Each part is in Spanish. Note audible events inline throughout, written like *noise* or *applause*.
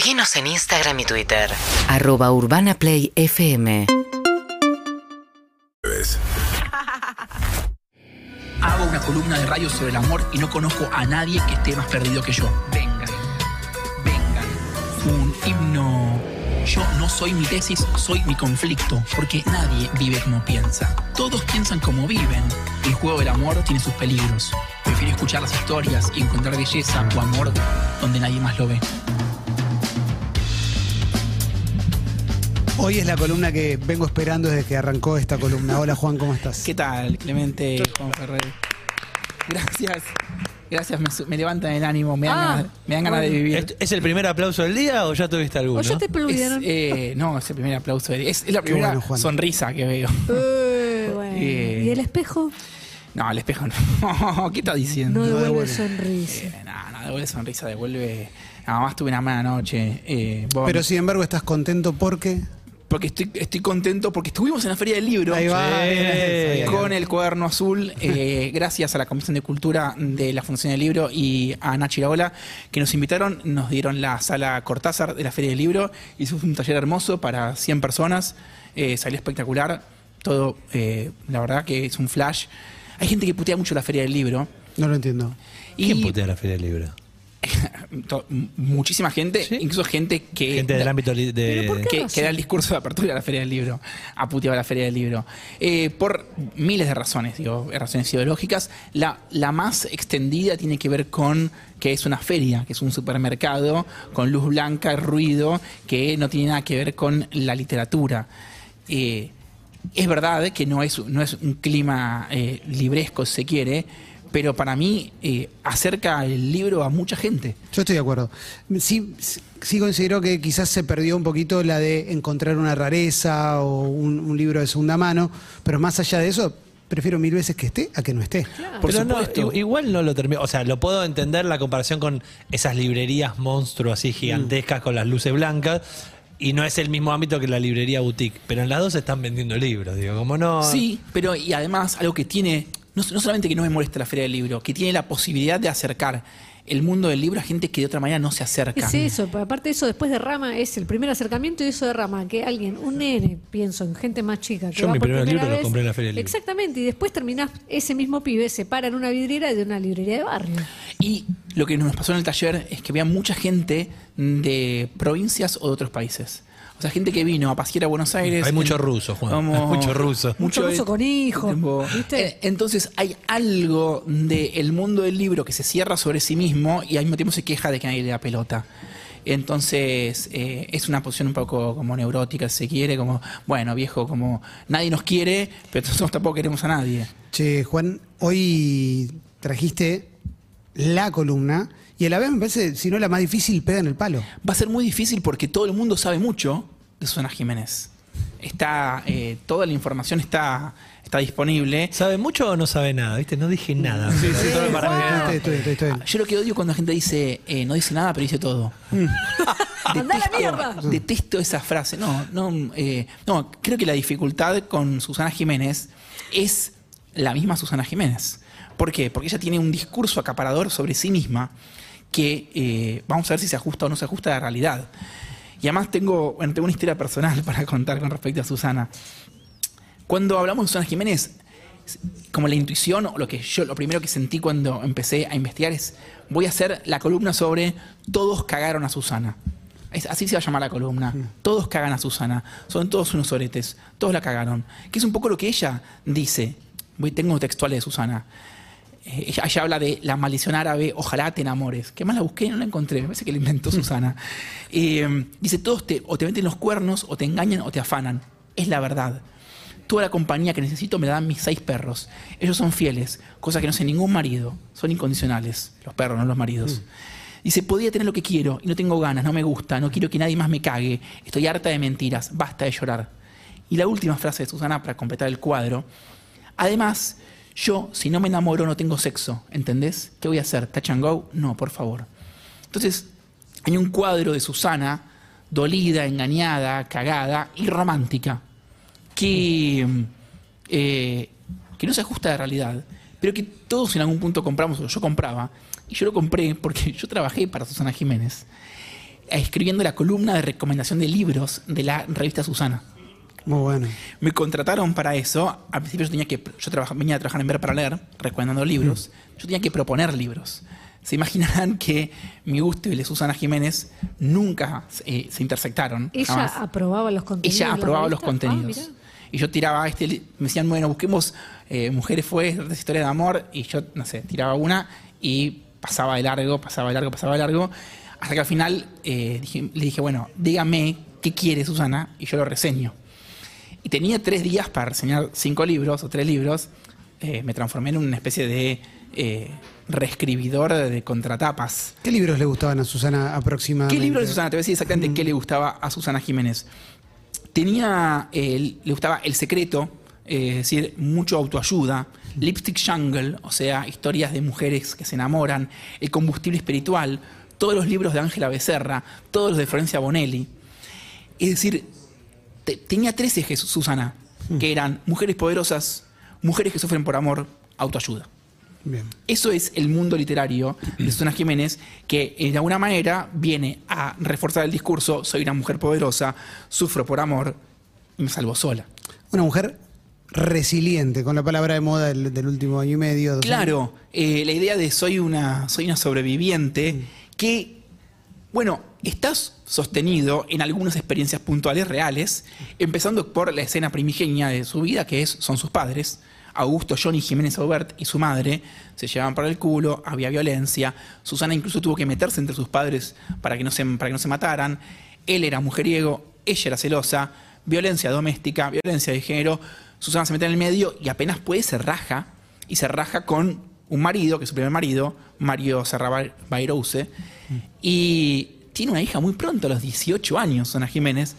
Seguinos en Instagram y Twitter. Arroba Urbana Play FM. Hago una columna de radio sobre el amor y no conozco a nadie que esté más perdido que yo. Vengan, vengan. Un himno. Yo no soy mi tesis, soy mi conflicto, porque nadie vive como piensa. Todos piensan como viven. El juego del amor tiene sus peligros. Prefiero escuchar las historias y encontrar belleza o amor donde nadie más lo ve. Hoy es la columna que vengo esperando desde que arrancó esta columna. Hola Juan, ¿cómo estás? ¿Qué tal, Clemente Juan Ferrer? Gracias. Gracias, me, su- me levantan el ánimo, me dan, Ah, ganas, me dan ganas de vivir. ¿Es, es el primer aplauso del día o ya tuviste alguno? O ya te Es, eh, no, es el primer aplauso. de- Es, es la primera bueno, Juan. sonrisa que veo. Eh, *laughs* bueno. Eh. ¿Y el espejo? No, al espejo no. *laughs* ¿Qué estás diciendo? No devuelve devuelve. sonrisa. Eh, no, no devuelve sonrisa, devuelve. Nada más tuve una mala noche. eh, vos- Pero sin embargo estás contento porque... porque estoy, estoy contento porque estuvimos en la Feria del Libro. Ahí va. Sí. bien, Con el cuaderno azul, eh, *laughs* gracias a la Comisión de Cultura de la Fundación del Libro y a Nachi Iraola, que nos invitaron, nos dieron la sala Cortázar de la Feria del Libro, hicimos un taller hermoso para 100 personas, eh, salió espectacular, todo, eh, la verdad que es un flash. Hay gente que putea mucho la Feria del Libro. No lo entiendo. ¿Quién putea la Feria del Libro? *laughs* muchísima gente, ¿Sí? incluso gente que... Gente del ámbito li- ¿Pero por de... que, que da el discurso de apertura de la Feria del Libro, ha puteado la Feria del Libro. Eh, por miles de razones, digo, razones ideológicas. La, la más extendida tiene que ver con que es una feria, que es un supermercado con luz blanca, ruido, que no tiene nada que ver con la literatura. Eh, es verdad que no es, no es un clima eh, libresco, si se quiere, pero para mí eh, acerca el libro a mucha gente. Yo estoy de acuerdo. Sí, sí considero que quizás se perdió un poquito la de encontrar una rareza o un, un libro de segunda mano, pero más allá de eso, prefiero mil veces que esté a que no esté. Por Pero supuesto. i- igual no lo termino. O sea, lo puedo entender la comparación con esas librerías monstruos así gigantescas con las luces blancas. Y no es el mismo ámbito que la librería boutique. Pero en las dos están vendiendo libros. Digo, como no. Sí, pero y además algo que tiene, no, no solamente que no me molesta la Feria del Libro, que tiene la posibilidad de acercar el mundo del libro a gente que de otra manera no se acerca. Es eso, pero aparte de eso, después de Rama, es el primer acercamiento y eso de Rama, que alguien, un nene, pienso en gente más chica. Que Yo va mi por primer libro lo compré en la Feria del Libro. Exactamente, y después terminás, ese mismo pibe se para en una vidriera de una librería de barrio. Y lo que nos pasó en el taller es que había mucha gente de provincias o de otros países. O sea, gente que vino a pasear a Buenos Aires. Hay mucho en- ruso, Juan. como- Hay mucho ruso. Mucho ruso con hijos, eh, Entonces hay algo del mundo del libro que se cierra sobre sí mismo y al mismo tiempo se queja de que nadie le da pelota. Entonces eh, es una posición un poco como neurótica, si se quiere, como, bueno, viejo, como nadie nos quiere, pero *laughs* nosotros tampoco queremos a nadie. Che, Juan, hoy trajiste la columna y a la vez me parece, si no la más difícil, pega en el palo. Va a ser muy difícil porque todo el mundo sabe mucho de Susana Jiménez. Está, eh, toda la información está, está disponible. ¿Sabe mucho o no sabe nada? ¿Viste? No dije nada. Sí, sí, Solo para que- Estoy, estoy, estoy, estoy bien. Yo lo que odio cuando la gente dice, eh, no dice nada, pero dice todo. *laughs* ¡Anda a la mierda! Detesto esa frase. No, no, eh, no, creo que la dificultad con Susana Jiménez es la misma Susana Jiménez. ¿Por qué? Porque ella tiene un discurso acaparador sobre sí misma que eh, vamos a ver si se ajusta o no se ajusta a la realidad. Y además tengo, bueno, tengo una historia personal *laughs* para contar con respecto a Susana. Cuando hablamos de Susana Jiménez, como la intuición o lo que yo lo primero que sentí cuando empecé a investigar es voy a hacer la columna sobre todos cagaron a Susana. Es- así se va a llamar la columna. Todos cagan a Susana. Son todos unos oretes. Todos la cagaron. Que es un poco lo que ella dice. Voy, tengo textuales de Susana. Eh, ella, ella habla de la maldición árabe, ojalá te enamores. Que más la busqué y no la encontré. Me parece que la inventó *laughs* Susana. Eh, dice, todos te, o te meten los cuernos, o te engañan, o te afanan. Es la verdad. Toda la compañía que necesito me la dan mis seis perros. Ellos son fieles, cosa que no sé ningún marido. Son incondicionales, los perros, no los maridos. Dice, podía tener lo que quiero y no tengo ganas, no me gusta, no quiero que nadie más me cague. Estoy harta de mentiras, basta de llorar. Y la última frase de Susana para completar el cuadro. Además, yo, si no me enamoro, no tengo sexo. ¿Entendés? ¿Qué voy a hacer? ¿Touch and go? No, por favor. Entonces, hay un cuadro de Susana, dolida, engañada, cagada y romántica, que, eh, que no se ajusta a la realidad, pero que todos en algún punto compramos, o yo compraba, y yo lo compré porque yo trabajé para Susana Jiménez. escribiendo la columna de recomendación de libros de la revista Susana. Muy bueno. Me contrataron para eso. Al principio yo tenía que, yo trabaja- venía a trabajar en Ver para Leer, recomendando libros. Yo tenía que proponer libros. Se imaginarán que mi gusto y el de Susana Jiménez nunca eh, se intersectaron. Ella jamás. aprobaba los contenidos. Ella aprobaba los. Ah, contenidos. y yo tiraba este, me decían, bueno, busquemos eh, mujeres fuertes, historia de amor, y yo, no sé, tiraba una y pasaba de largo, pasaba de largo, pasaba de largo, hasta que al final eh, dije- le dije, bueno, dígame qué quiere Susana, y yo lo reseño. Y tenía tres días para reseñar cinco libros o tres libros. Eh, me transformé en una especie de eh, reescribidor de contratapas. ¿Qué libros le gustaban a Susana aproximadamente? ¿Qué libro de Susana? Te voy a decir exactamente qué le gustaba a Susana Jiménez. Tenía, el- le gustaba El Secreto, eh, es decir, mucho autoayuda, Lipstick Jungle, o sea, historias de mujeres que se enamoran, El Combustible Espiritual, todos los libros de Ángela Becerra, todos los de Florencia Bonelli. Es decir, te- tenía tres ejes, Susana, que eran mujeres poderosas, mujeres que sufren por amor, autoayuda. Bien. Eso es el mundo literario de Susana Jiménez, que de alguna manera viene a reforzar el discurso, soy una mujer poderosa, sufro por amor y me salvo sola. Una mujer resiliente, con la palabra de moda del, del último año y medio. Claro, eh, la idea de soy una, soy una sobreviviente que, bueno, estás sostenido en algunas experiencias puntuales reales, empezando por la escena primigenia de su vida, que es, son sus padres. Augusto Johnny Jiménez Aubert y su madre se llevaban para el culo, había violencia. Susana incluso tuvo que meterse entre sus padres para que no se, mataran. Él era mujeriego, ella era celosa, violencia doméstica, violencia de género. Susana se mete en el medio y apenas puede se raja y se raja con un marido, que es su primer marido, Mario Serra y tiene una hija muy pronto, a los 18 años, Susana Jiménez,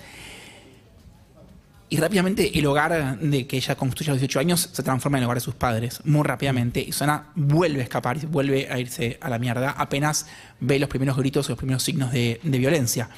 y rápidamente el hogar de que ella construye a los 18 años se transforma en el hogar de sus padres, muy rápidamente. Y Susana vuelve a escapar y vuelve a irse a la mierda apenas ve los primeros gritos o los primeros signos de violencia.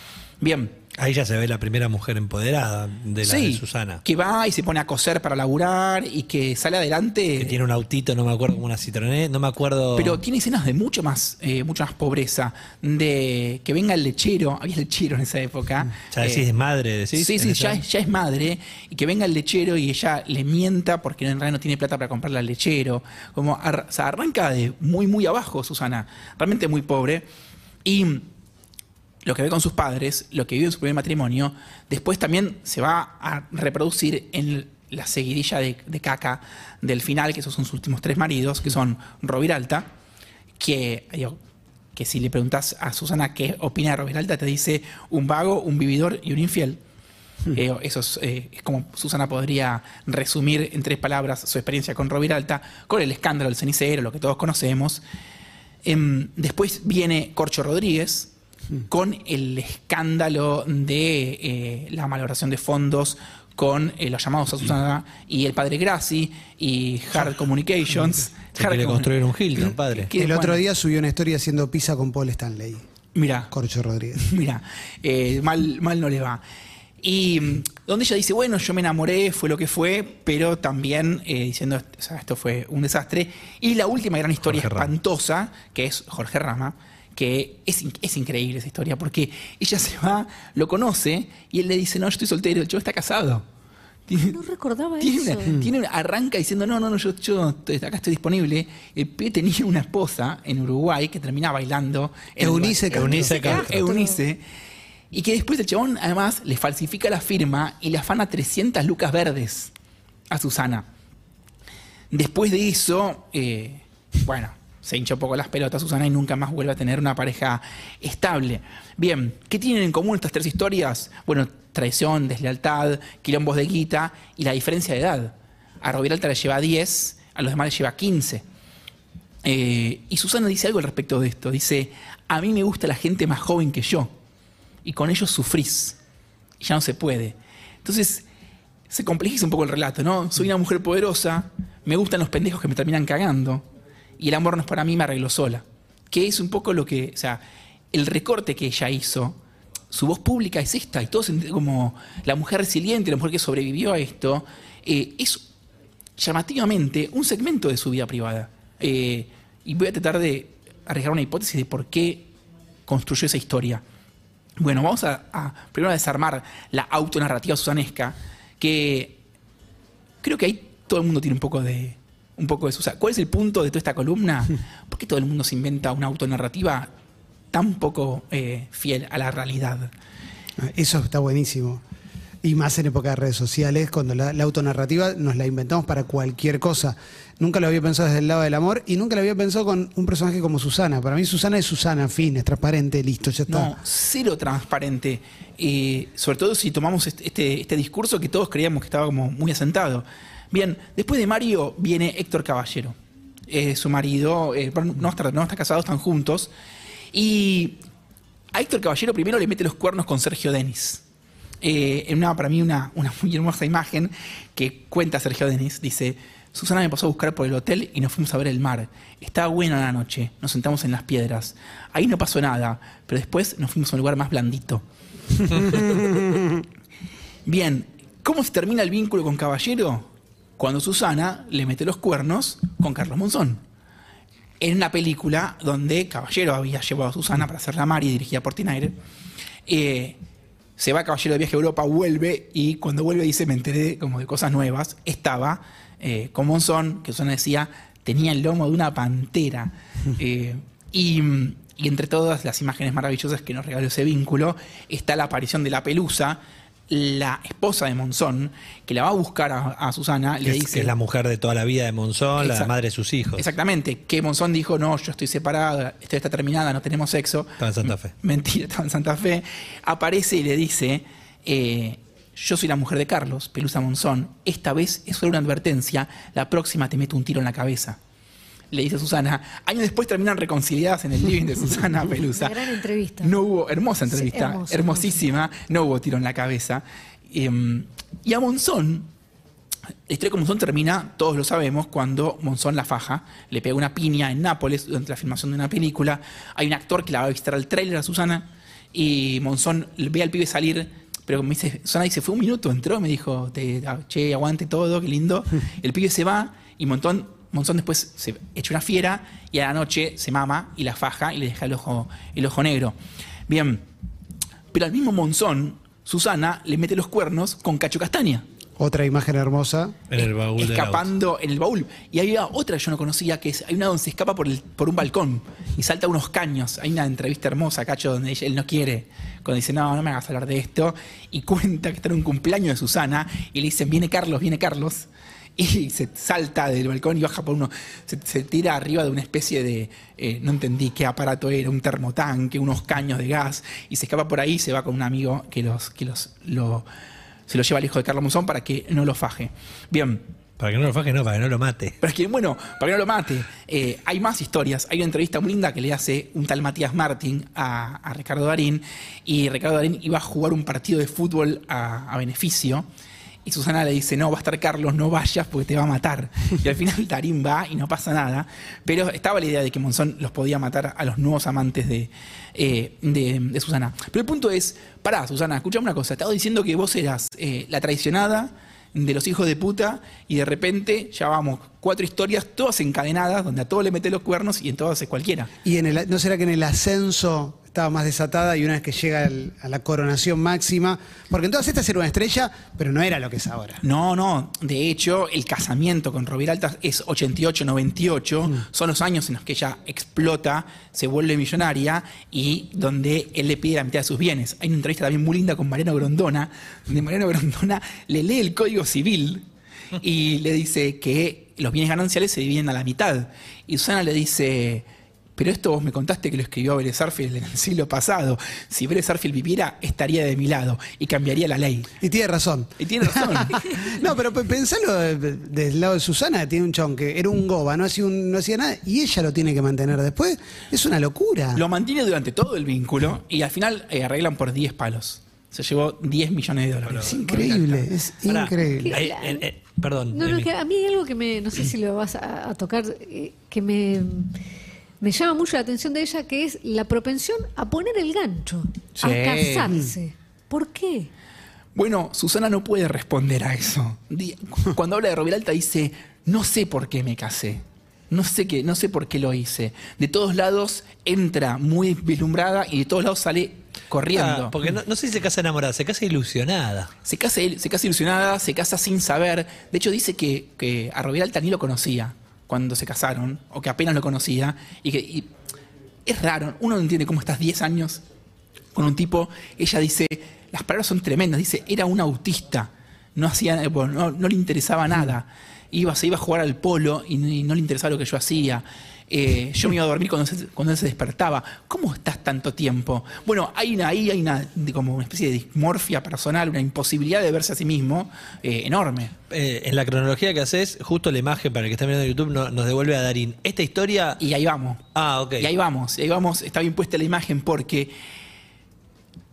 Bien, Ahí ya se ve la primera mujer empoderada de la de Susana. que va y se pone a coser para laburar y que sale adelante. Que tiene un autito, no me acuerdo, como una Citroën, no me acuerdo. Pero tiene escenas de mucho más, eh, mucha más pobreza, de que venga el lechero, había lechero en esa época. Ya decís eh, de madre, decís. Sí, sí, ya, es- ya es madre y que venga el lechero y ella le mienta porque en realidad no tiene plata para comprarle al lechero. Como ar- o sea, arranca de muy, muy abajo, Susana, realmente muy pobre. Y lo que ve con sus padres, lo que vive en su primer matrimonio, después también se va a reproducir en la seguidilla de, de caca del final, que esos son sus últimos tres maridos, que son Roviralta, que, digo, que si le preguntas a Susana qué opina de Roviralta, te dice un vago, un vividor y un infiel. Eh, eso es, eh, es como Susana podría resumir en tres palabras su experiencia con Roviralta, con el escándalo del cenicero, lo que todos conocemos. Em, después viene Corcho Rodríguez con el escándalo de eh, la malveración de fondos con eh, los llamados a Susana y el padre Grassi y Hard Communications. Se Hard construir un Hilton, padre. Que, el otro día subió una historia haciendo pizza con Paul Stanley. Mira, Corcho Rodríguez. *laughs* Mira, eh, mal, mal no le va. Y mm, donde ella dice, bueno, yo me enamoré, fue lo que fue, pero también eh, diciendo, o sea, esto fue un desastre. Y la última gran historia Jorge Rama. espantosa, que es Jorge Rama, que es, es increíble esa historia, porque ella se va, lo conoce, y él le dice, no, yo estoy soltero, el chico está casado. Tiene- No recordaba tiene, eso. una- tiene una- arranca diciendo, no, no, no, yo, yo acá estoy disponible. El pibe tenía una esposa en Uruguay que termina bailando. Eunice Uruguay. Eunice Castro. Eunice. Y que después el chabón además le falsifica la firma y le afana 300 lucas verdes a Susana. Después de eso, eh, bueno, se hincha un poco las pelotas Susana y nunca más vuelve a tener una pareja estable. Bien, ¿qué tienen en común estas tres historias? Bueno, traición, deslealtad, quilombos de guita y la diferencia de edad. A Roviralta le lleva 10, a los demás le lleva 15. Eh, y Susana dice algo al respecto de esto. Dice, a mí me gusta la gente más joven que yo. Y con ellos sufrís. Y ya no se puede. Entonces, se complejiza un poco el relato, ¿no? Soy una mujer poderosa, me gustan los pendejos que me terminan cagando. Y el amor no es para mí, me arreglo sola. Que es un poco lo que, o sea, el recorte que ella hizo, su voz pública es esta, y todos ent- como la mujer resiliente, la mujer que sobrevivió a esto, eh, es llamativamente un segmento de su vida privada. Eh, y voy a tratar de arriesgar una hipótesis de por qué construyó esa historia. Bueno, vamos a, a primero a desarmar la autonarrativa susanesca, que creo que ahí todo el mundo tiene un poco de un poco de Susana. ¿Cuál es el punto de toda esta columna? *laughs* ¿Por qué todo el mundo se inventa una autonarrativa tan poco eh, fiel a la realidad? Eso está buenísimo. Y más en época de redes sociales, cuando la, la autonarrativa nos la inventamos para cualquier cosa. Nunca lo había pensado desde el lado del amor y nunca lo había pensado con un personaje como Susana. Para mí Susana es Susana, fin, es transparente, listo, ya está. No, cero transparente. Eh, sobre todo si tomamos este, este, este discurso que todos creíamos que estaba como muy asentado. Bien, después de Mario viene Héctor Caballero. Eh, su marido, eh, no, está, no está casado, están juntos. Y a Héctor Caballero primero le mete los cuernos con Sergio Denis. Eh, en una, para mí, una, una muy hermosa imagen que cuenta Sergio Denis. Dice: Susana me pasó a buscar por el hotel y nos fuimos a ver el mar. Estaba buena la noche, nos sentamos en las piedras. Ahí no pasó nada, pero después nos fuimos a un lugar más blandito. *laughs* Bien, ¿cómo se termina el vínculo con Caballero? Cuando Susana le mete los cuernos con Carlos Monzón. En una película donde Caballero había llevado a Susana para hacer la Mari, dirigida por Tinaire. Eh, se va Caballero de viaje a Europa, vuelve y cuando vuelve dice, me enteré como de cosas nuevas. Estaba eh, con Monzón, que Susana decía, tenía el lomo de una pantera. *laughs* Eh, y, y entre todas las imágenes maravillosas que nos regaló ese vínculo, está la aparición de la pelusa, la esposa de Monzón, que la va a buscar a, a Susana, le es, dice... que es la mujer de toda la vida de Monzón, la madre de sus hijos. Exactamente, que Monzón dijo, no, yo estoy separada, esto está terminada, no tenemos sexo. Estaba en Santa Fe. *laughs* Mentira, estaba en Santa Fe. Aparece y le dice, eh, yo soy la mujer de Carlos, Pelusa Monzón, esta vez es solo una advertencia, la próxima te meto un tiro en la cabeza. Le dice a Susana, años después terminan reconciliadas en el living de Susana *laughs* Pelusa. Gran entrevista. No hubo, hermosa entrevista, Sí, hermosísima, no hubo tiro en la cabeza. Em, y a Monzón, la historia con Monzón termina, todos lo sabemos, cuando Monzón la faja, le pega una piña en Nápoles durante la filmación de una película. Hay un actor que la va a visitar al tráiler a Susana y Monzón ve al pibe salir, pero me dice, Susana dice, fue un minuto, entró, me dijo, te, che, aguante todo, qué lindo. *laughs* El pibe se va y Monzón, Monzón después se echa una fiera y a la noche se mama y la faja y le deja el ojo, el ojo negro. Bien, pero al mismo Monzón, Susana le mete los cuernos con Cacho Castaña Otra imagen hermosa. En el baúl escapando en el baúl. Y había otra que yo no conocía, que es, hay una donde se escapa por, el, por un balcón y salta unos caños. Hay una entrevista hermosa, Cacho, donde ella- él no quiere, cuando dice, no, no me hagas hablar de esto, y cuenta que está en un cumpleaños de Susana, y le dicen, viene Carlos, viene Carlos, y se salta del balcón y baja por uno, se, se tira arriba de una especie de, eh, no entendí qué aparato era, un termotanque, unos caños de gas, y se escapa por ahí y se va con un amigo que los, que los, lo, se lo lleva al hijo de Carlos Monzón para que no lo faje. Bien, Para que no lo faje, no, para que no lo mate. pero es que, bueno, para que no lo mate, eh, hay más historias. Hay una entrevista muy linda que le hace un tal Matías Martín a, a Ricardo Darín. Y Ricardo Darín iba a jugar un partido de fútbol a, a beneficio. Y Susana le dice, no, va a estar Carlos, no vayas porque te va a matar. Y al final Darín va y no pasa nada. Pero estaba la idea de que Monzón los podía matar a los nuevos amantes de, eh, de Susana. Pero el punto es, pará, Susana, escuchame una cosa. Estaba diciendo que vos eras eh, la traicionada de los hijos de puta y de repente ya vamos, cuatro historias todas encadenadas donde a todos le mete los cuernos y en todas es cualquiera. Y en el, ¿no será que en el ascenso estaba más desatada y una vez que llega a la coronación máxima? Porque en todas estas era una estrella, pero no era lo que es ahora. No, no, de hecho el casamiento con Roviralta es 88-98, son los años en los que ella explota, se vuelve millonaria y donde él le pide la mitad de sus bienes. Hay una entrevista también muy linda con Mariano Grondona, donde Mariano Grondona le lee el Código Civil y le dice que los bienes gananciales se dividen a la mitad. Y Susana le dice, pero esto vos me contaste que lo escribió Vélez Arfield en el siglo pasado. Si Vélez Arfield viviera, estaría de mi lado y cambiaría la ley. Y tiene razón. Y tiene razón. *laughs* No, pero pe- pensalo de- de- del lado de Susana, tiene un chon que era un goba, no hacía, un- no hacía nada, y ella lo tiene que mantener después. Es una locura. Lo mantiene durante todo el vínculo y al final eh, arreglan por 10 palos. Se llevó 10 millones de dólares. es increíble, es increíble. Eh, eh, perdón. No, no, que a mí hay algo que me, no sé si lo vas a, a tocar, eh, que me, me llama mucho la atención de ella, que es la propensión a poner el gancho, a casarse. ¿Por qué? Bueno, Susana no puede responder a eso. Cuando habla de Roviralta dice, no sé por qué me casé. No sé, qué, no sé por qué lo hice. De todos lados entra muy vislumbrada y de todos lados sale corriendo. Ah, porque no, no sé si se casa enamorada, se casa ilusionada. Se casa, se casa ilusionada, se casa sin saber. De hecho, dice que, que a Roviralta ni lo conocía cuando se casaron, o que apenas lo conocía. Y que y es raro, uno no entiende cómo estás 10 años con un tipo. Ella dice, las palabras son tremendas, dice, era un autista, no, hacía, bueno, no, no le interesaba nada. Iba, se iba a jugar al polo y, y no le interesaba lo que yo hacía. Eh, yo me iba a dormir cuando, se- cuando él se despertaba. ¿Cómo estás tanto tiempo? Bueno, hay una, ahí hay una, como una especie de dismorfia personal, una imposibilidad de verse a sí mismo eh, enorme. Eh, en la cronología que haces, justo la imagen para el que está mirando YouTube no- nos devuelve a Darín. Esta historia. Y ahí vamos. Ah, ok. Y ahí vamos, y ahí vamos, está bien puesta la imagen porque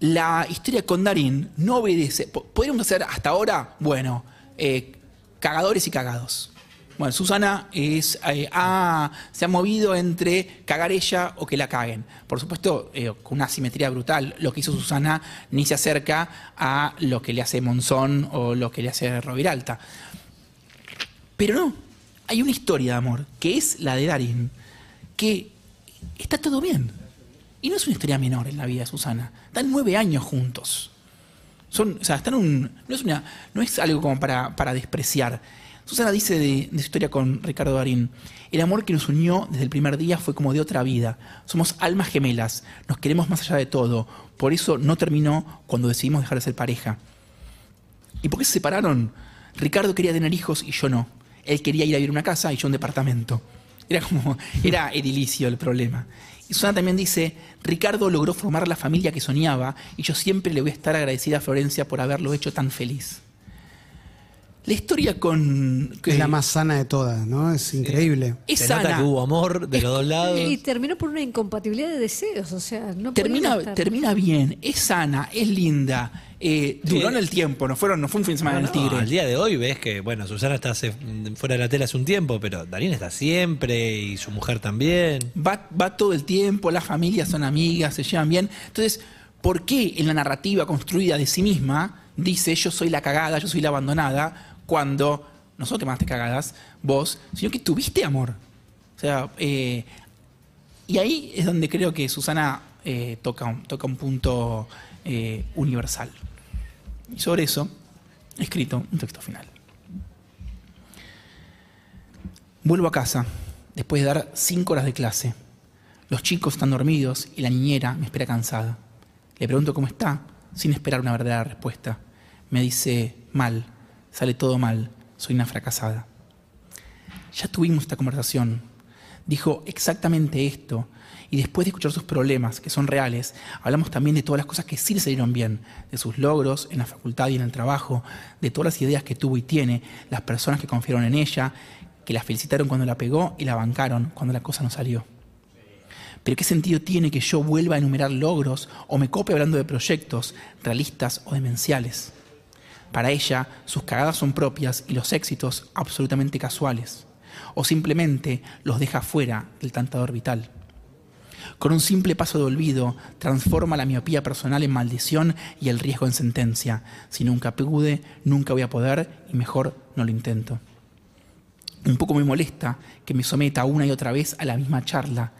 la historia con Darín no obedece. po- Podríamos hacer hasta ahora, bueno, eh, cagadores y cagados. Bueno, Susana es, eh, ha- se ha movido entre cagar ella o que la caguen. Por supuesto, eh, con una simetría brutal. Lo que hizo Susana ni se acerca a lo que le hace Monzón o lo que le hace Roviralta. Pero no, hay una historia de amor, que es la de Darín, que está todo bien. Y no es una historia menor en la vida de Susana. Están nueve años juntos. Son, o sea, están un, no, es una, no es algo como para, para despreciar. Susana dice de, su historia con Ricardo Darín, el amor que nos unió desde el primer día fue como de otra vida. Somos almas gemelas, nos queremos más allá de todo. Por eso no terminó cuando decidimos dejar de ser pareja. ¿Y por qué se separaron? Ricardo quería tener hijos y yo no. Él quería ir a vivir a una casa y yo un departamento. Era como, era edilicio el problema. Y Susana también dice, Ricardo logró formar la familia que soñaba y yo siempre le voy a estar agradecida a Florencia por haberlo hecho tan feliz. La historia con... que- Es la más sana de todas, ¿no? Es increíble. es Se sana. nota que hubo amor de Es- los dos lados. Y terminó por una incompatibilidad de deseos, o sea, no Termina, estar- termina bien, es sana, es linda. eh, duró en el tiempo, no, fueron, no fue un fin de semana No, del tigre. no, al día de hoy ves que, bueno, Susana está hace- fuera de la tela hace un tiempo, pero Darín está siempre y su mujer también. va, va todo el tiempo, las familias son amigas, se llevan bien. Entonces, ¿por qué en la narrativa construida de sí misma dice yo soy la cagada, yo soy la abandonada, cuando no solo te mandaste cagadas, vos, sino que tuviste amor? O sea, eh, y ahí es donde creo que Susana eh, toca, un, toca un punto eh, universal. Y sobre eso he escrito un texto final. Vuelvo a casa, después de dar cinco horas de clase. Los chicos están dormidos y la niñera me espera cansada. Le pregunto cómo está, sin esperar una verdadera respuesta. Me dice, mal, sale todo mal, soy una fracasada. Ya tuvimos esta conversación. Dijo exactamente esto. Y después de escuchar sus problemas, que son reales, hablamos también de todas las cosas que sí le salieron bien, de sus logros en la facultad y en el trabajo, de todas las ideas que tuvo y tiene, las personas que confiaron en ella, que la felicitaron cuando la pegó y la bancaron cuando la cosa no salió. Pero ¿qué sentido tiene que yo vuelva a enumerar logros o me cope hablando de proyectos realistas o demenciales? Para ella, sus cagadas son propias y los éxitos absolutamente casuales. O simplemente los deja fuera del tentador vital. Con un simple paso de olvido, transforma la miopía personal en maldición y el riesgo en sentencia. Si nunca pude, nunca voy a poder y mejor no lo intento. Un poco me molesta que me someta una y otra vez a la misma charla.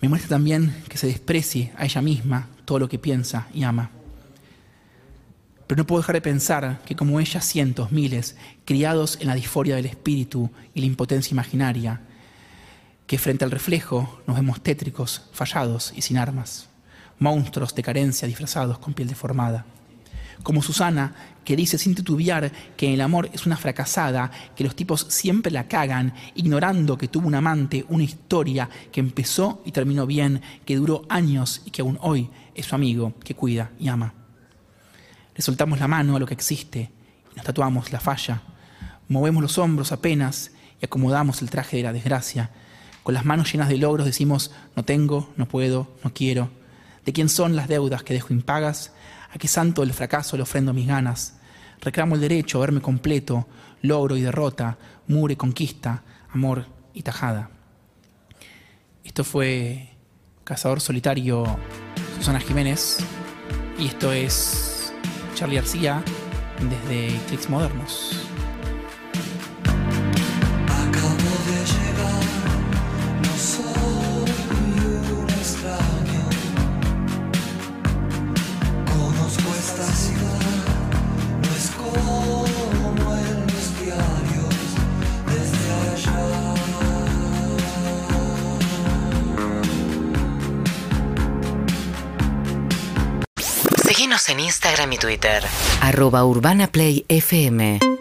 Me molesta también que se desprecie a ella misma todo lo que piensa y ama. Pero no puedo dejar de pensar que como ella cientos, miles, criados en la disforia del espíritu y la impotencia imaginaria, que frente al reflejo nos vemos tétricos, fallados y sin armas, monstruos de carencia disfrazados con piel deformada. Como Susana, que dice sin titubear que el amor es una fracasada, que los tipos siempre la cagan, ignorando que tuvo un amante, una historia que empezó y terminó bien, que duró años y que aún hoy es su amigo, que cuida y ama. Le soltamos la mano a lo que existe y nos tatuamos la falla. Movemos los hombros apenas y acomodamos el traje de la desgracia. Con las manos llenas de logros decimos, no tengo, no puedo, no quiero. ¿De quién son las deudas que dejo impagas? ¿A qué santo del fracaso le ofrendo mis ganas? Reclamo el derecho a verme completo, logro y derrota, muro y conquista, amor y tajada. Esto fue Cazador Solitario Susana Jiménez y esto es Charlie García desde Clicks Modernos. Twitter. Arroba Urbana Play FM